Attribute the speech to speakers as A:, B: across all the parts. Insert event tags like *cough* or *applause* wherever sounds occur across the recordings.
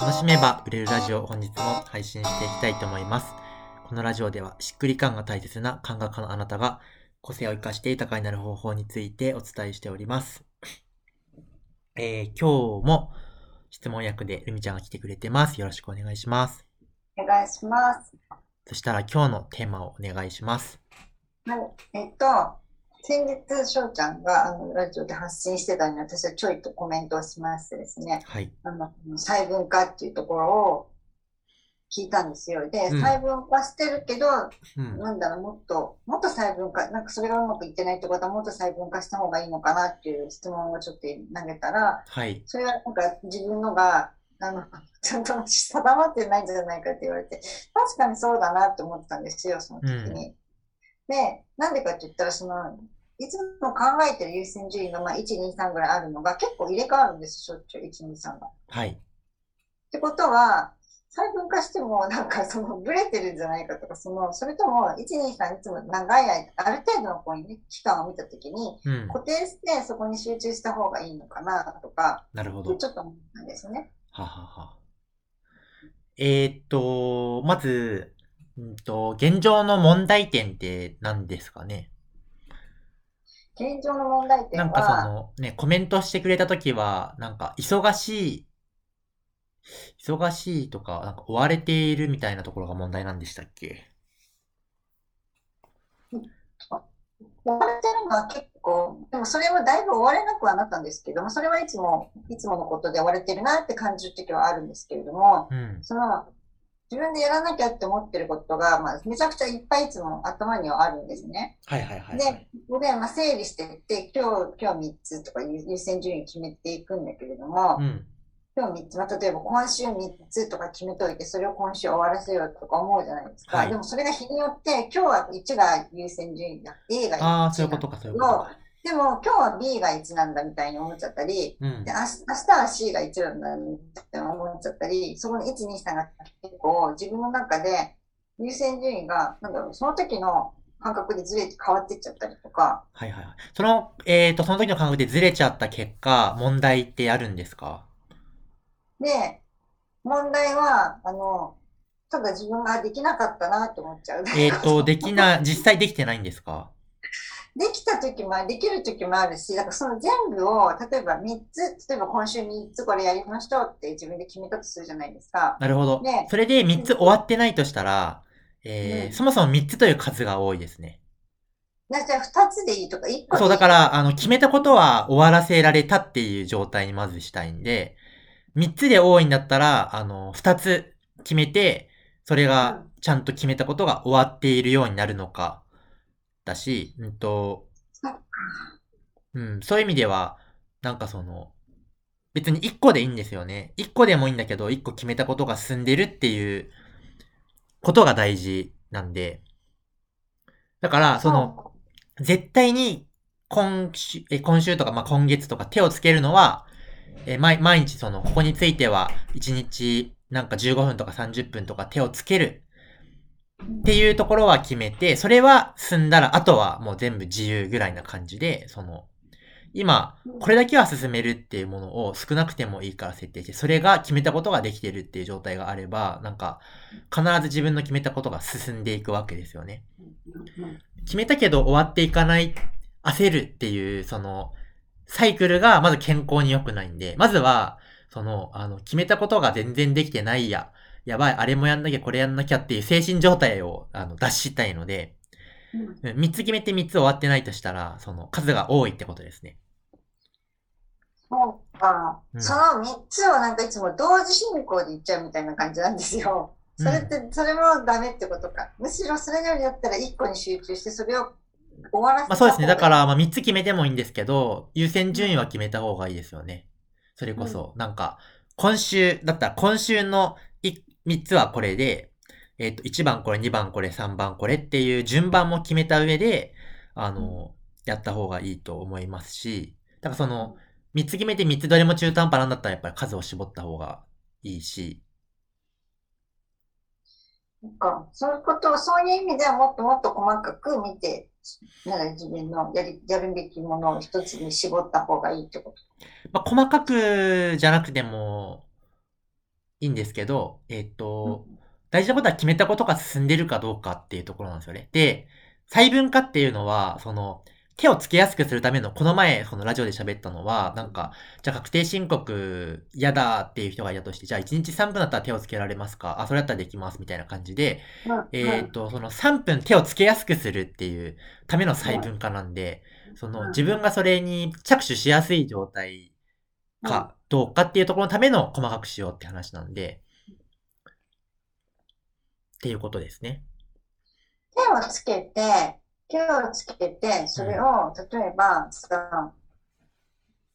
A: 楽しめば売れるラジオ本日も配信していきたいと思います。このラジオではしっくり感が大切な感覚家のあなたが個性を生かして豊かになる方法についてお伝えしております。えー、今日も質問役でルミちゃんが来てくれてます。よろしくお願いします。
B: お願いします。
A: そしたら今日のテーマをお願いします。
B: はい。えっと、先日、翔ちゃんがあのラジオで発信してたのに、私はちょいとコメントをしましてですね、
A: はい。
B: あの、細分化っていうところを聞いたんですよ。で、
A: うん
B: 細分化してるけど、
A: うん。
B: なんだろう、もっと、もっと細分化、なんかそれがうまくいってないってことは、もっと細分化した方がいいのかなっていう質問をちょっと投げたら、
A: はい。
B: それはなんか自分のが、あの、ちゃんと定まってないんじゃないかって言われて、確かにそうだなって思ってたんですよ、その時に。で、なんでかって言ったら、その、いつも考えてる優先順位が、まあ、1、2、3ぐらいあるのが結構入れ替わるんです、しょっちゅう、1、2、3が。っ
A: はい。
B: てことは、細分化しても、なんかその、ブレてるんじゃないかとか、その、それとも、1、2、3いつも長い間、ある程度のこうね、期間を見たときに、
A: うん。
B: 固定してそこに集中した方がいいのかな、とか、
A: なるほど。
B: ちょっと思ったんですね。
A: ははは。えーっと、まず、うんと、現状の問題点って何ですかね？
B: 現状の問題点
A: なんかそ
B: は、
A: の、ね、コメントしてくれたときは、なんか、忙しい、忙しいとか、なんか追われているみたいなところが問題なんでしたっけ？
B: 追われてるのは結構、でもそれはだいぶ追われなくはなったんですけども、それはいつも、いつものことで追われてるなって感じるときはあるんですけれども、
A: うん。
B: その、自分でやらなきゃって思ってることが、まあ、めちゃくちゃいっぱいいつも頭にはあるんですね。
A: はいはいはい、は
B: で
A: い。、
B: ここで、まあ、整理していって、今日、今日3つとか優優先順位決めていくんだけれども、
A: うん。
B: 今日3つ、まあ、例えば今週3つとか決めといて、それを今週終わらせようとか思うじゃないですか。
A: はい
B: でもそれが日によって、今日は1が優先順位だ、A が1
A: ああ、そういうことか、そういうことか。
B: でも今日は B が1なんだみたいに思っちゃったり、
A: うん
B: で。明日明日は C が1なんだって思っちゃったり、そこに1、2、3が結構自分の中で優先順位が、なんだろう、その時の感覚でずれて変わっていっちゃったりとか、
A: はいはいはい。その、えーっと、その時の感覚でずれちゃった結果、問題ってあるんですか？
B: で、問題は、あの、ただ自分ができなかったなって思っちゃう。
A: えーっと、できな、実際できてないんですか？
B: できた時もできる時もあるし、だからその全部を、例えば3つ、例えば今週3つこれやりましょうって自分で決めたとするじゃないですか。
A: なるほど。
B: ね
A: それで3つ終わってないとしたら、えー
B: うん
A: そもそも3つという数が多いですね。
B: なじゃあ2つでいいとか、1個
A: そう、だから、あの、決めたことは終わらせられたっていう状態にまずしたいんで、3つで多いんだったら、あの、2つ決めて、それがちゃんと決めたことが終わっているようになるのか、だし、うんと、うん、そういう意味では、なんかその、別に1個でいいんですよね。1個でもいいんだけど、1個決めたことが進んでるっていうことが大事なんで、だから、その、絶対に今週、え今週とか、まあ、今月とか手をつけるのは、え毎毎日その、ここについては、1日なんか15分とか30分とか手をつけるっていうところは決めて、それは済んだら、あとはもう全部自由ぐらいな感じで、その、今、これだけは進めるっていうものを少なくてもいいから設定して、それが決めたことができてるっていう状態があれば、なんか、必ず自分の決めたことが進んでいくわけですよね。決めたけど終わっていかない、焦るっていう、その、サイクルがまず健康に良くないんで、まずは、その、あの、決めたことが全然できてないや、やばい、あれもやんなきゃ、これやんなきゃっていう精神状態を、あの、脱したいので、
B: うん
A: 3つ決めて3つ終わってないとしたら、その、数が多いってことですね。
B: そうか。
A: うん
B: その3つをなんかいつも同時進行でいっちゃうみたいな感じなんですよ。それって、それもダメってことか。むしろそれよりだったら1個に集中して、それを終わらせ
A: まあそうですね。だか
B: ら、
A: ら、まあ3つ決めてもいいんですけど、優先順位は決めた方がいいですよね。それこそ、なんか、今週、だったら今週の3つはこれで、えっ、と、1番これ、2番これ、3番これっていう順番も決めた上で、あの、やった方がいいと思いますし、だからその、3つ決めて3つどれも中途半端なんだったらやっぱり数を絞った方がいいし、
B: なんか。そういうことを、そういう意味ではもっともっと細かく見て、なんか自分のやり、やるべきものを一つに絞った方がいいってこと。
A: まあ、細かくじゃなくても、いいんですけど、えっ、と、大事なことは決めたことが進んでるかどうかっていうところなんですよね。で、細分化っていうのは、その、手をつけやすくするための、この前、そのラジオで喋ったのは、なんか、じゃあ確定申告嫌だっていう人がいたとして、じゃあ1日3分だったら手をつけられますか？あ、それだったらできますみたいな感じで、えっ、と、その3分手をつけやすくするっていうための細分化なんで、その自分がそれに着手しやすい状態かどうかっていうところのための細かくしようって話なんで、っていうことですね。
B: 手をつけて、手をつけて、それを、例えば、さ、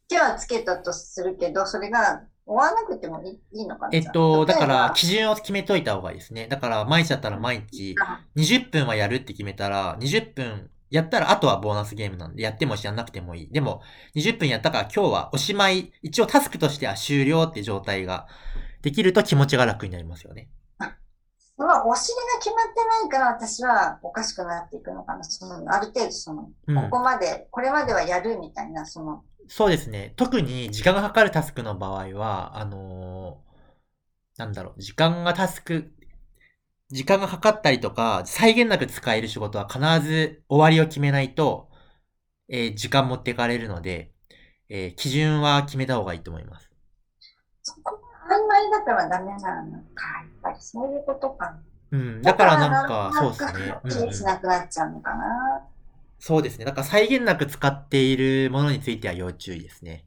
B: 手はつけたとするけど、それが終わらなくてもいいいいのかな？
A: えっと、だから、基準を決めといた方がいいですね。だから、毎日だったら毎日、20分はやるって決めたら、20分やったら、あとはボーナスゲームなんで、やってもやんなくてもいい。でも、20分やったから今日はおしまい、一応タスクとしては終了って状態ができると気持ちが楽になりますよね。
B: そのお尻が決まってないから私はおかしくなっていくのかな。その、ある程度その、
A: うん
B: ここまで、これまではやるみたいな、その、
A: そうですね。特に時間がかかるタスクの場合は、あのーなんだろう、時間がタスク、時間がかかったりとか、際限なく使える仕事は必ず終わりを決めないと、えー時間持っていかれるので、えー基準は決めた方がいいと思います。
B: そこが曖昧だからダメなのか。やっぱりそういうことか。
A: うん。だからなんか、そうですね。
B: はっき
A: うんうん
B: りしなくなっちゃうのかな。
A: そうですね。だから際限なく使っているものについては要注意ですね。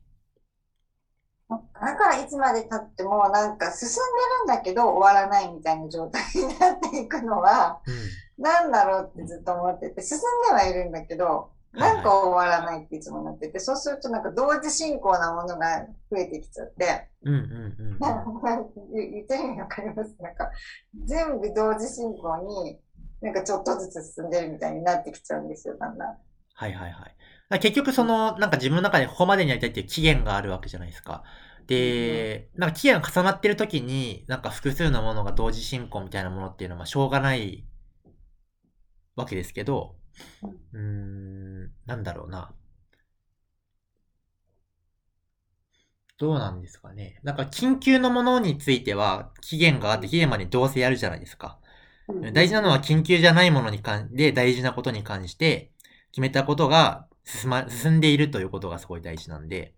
B: だからいつまで経ってもなんか進んでるんだけど終わらないみたいな状態になっていくのは
A: うん。
B: なんだろうってずっと思ってて、進んではいるんだけど、なんか終わらないっていつもなってて、そうするとなんか同時進行なものが増えてきちゃって、言ってる意味わかりますなんか全部同時進行になんかちょっとずつ進んでるみたいになってきちゃうんですよ、だんだん。
A: はいはいはい。結局その、なんか自分の中でここまでにやりたいっていう期限があるわけじゃないですか。で、なんか期限が重なってる時に、なんか複数のものが同時進行みたいなものっていうのはまあしょうがないわけですけど、うーん、なんだろうな。どうなんですかね。なんか緊急のものについては期限があって期限までどうせやるじゃないですか。大事なのは緊急じゃないものに関で大事なことに関して決めたことが進ま、進んでいるということがすごい大事なんで、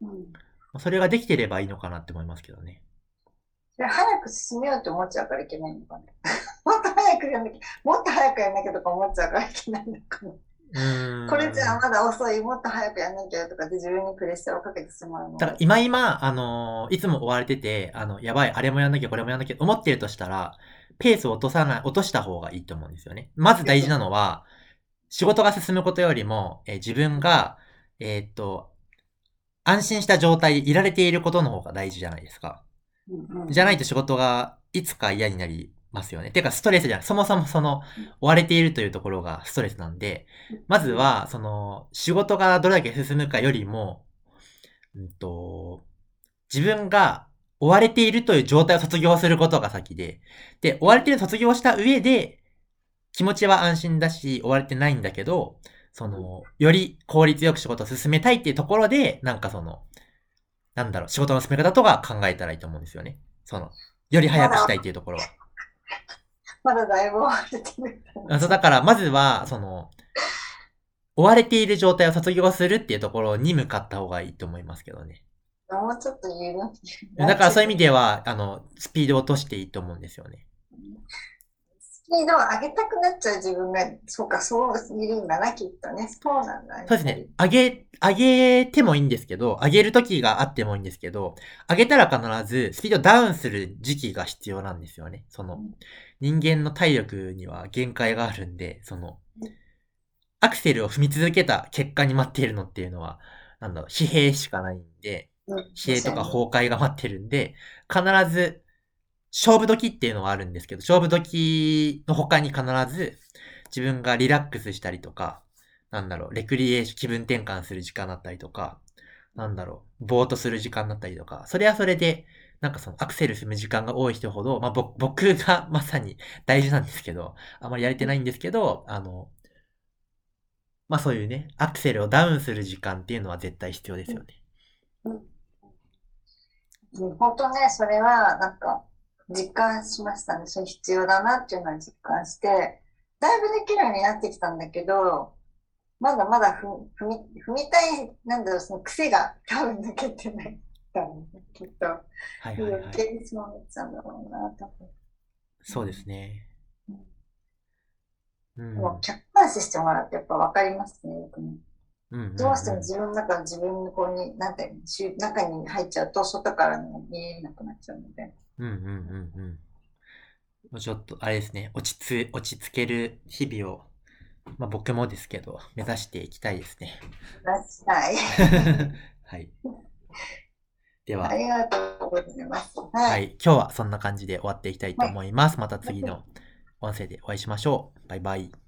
B: うん
A: それができてればいいのかなって思いますけどね。
B: それ早く進めようと思っちゃうからいけないのかな。*laughs* もっと早くやんなきゃ、もっと早くやんなきゃとか思っちゃうからいけないのかな。これじゃあまだ遅い、もっと早くやんなきゃとかで自分にプレッシャーをかけてしまうの。
A: だから今今、あのーいつも追われてて、あの、やばい、あれもやんなきゃ、これもやんなきゃ、思ってるとしたら、ペースを落とさない、落とした方がいいと思うんですよね。まず大事なのは、仕事が進むことよりも、えー自分が、えーっと、安心した状態でいられていることの方が大事じゃないですか。じゃないと仕事がいつか嫌になりますよね。てか、ストレスじゃない。そもそもその、追われているというところがストレスなんで、まずは、その、仕事がどれだけ進むかよりも、うんと、自分が追われているという状態を卒業することが先で、で、追われている卒業した上で、気持ちは安心だし、追われてないんだけど、その、より効率よく仕事を進めたいっていうところで、なんかその、なんだろう、仕事の進め方とか考えたらいいと思うんですよね。その、より早くしたいっていうところは。
B: まだだいぶ追われてる。
A: あそうだから、まずは、その、追われている状態を卒業するっていうところに向かった方がいいと思いますけどね。
B: もうちょっと緩ん
A: だからそういう意味では、あの、スピードを落としていいと思うんですよね。
B: スピードを上げたくなっちゃう自分が、そうか、そういるんだな、きっとね。そうなんだ。
A: そうですね。上げ、上げてもいいんですけど、上げる時があってもいいんですけど、上げたら必ずスピードダウンする時期が必要なんですよね。その、人間の体力には限界があるんで、その、アクセルを踏み続けた結果に待っているのっていうのは、なんだろう、疲弊しかないんで、
B: うん。
A: 疲弊とか崩壊が待ってるんで、必ず、勝負時っていうのはあるんですけど、勝負時の他に必ず、自分がリラックスしたりとか、なんだろう、レクリエーション、気分転換する時間だったりとか、なんだろう、ぼーっとする時間だったりとか、それはそれで、なんかそのアクセル踏む時間が多い人ほど、まあ、僕がまさに *laughs* 大事なんですけど、あまりやれてないんですけど、あの、まあそういうね、アクセルをダウンする時間っていうのは絶対必要ですよね。
B: うん。本当ね、それは、なんか、実感しましたね。それ必要だなっていうのは実感して、だいぶできるようになってきたんだけど、まだまだふ踏み、踏みたい、なんだろう、その癖が多分抜けてないきっと。
A: はいはいは
B: 余
A: い。
B: 計にそうなっちゃうんだろうな、多分。
A: そうですね。うん。
B: もう客観視してもらってやっぱ分かりますね、よくね。どうしても自分の中の自分のこうに、なんて中に入っちゃうと、外からの見えなくなっちゃうので。
A: うんうんうんうん。もうちょっと、あれですね、落ち着、落ち着ける日々を、まあ僕もですけど、目指していきたいですね。
B: はい。*laughs*
A: はい。では
B: あ、りがとうございます。
A: は
B: はい。
A: い、今日はそんな感じで終わっていきたいと思います。また次の音声でお会いしましょう。バイバイ。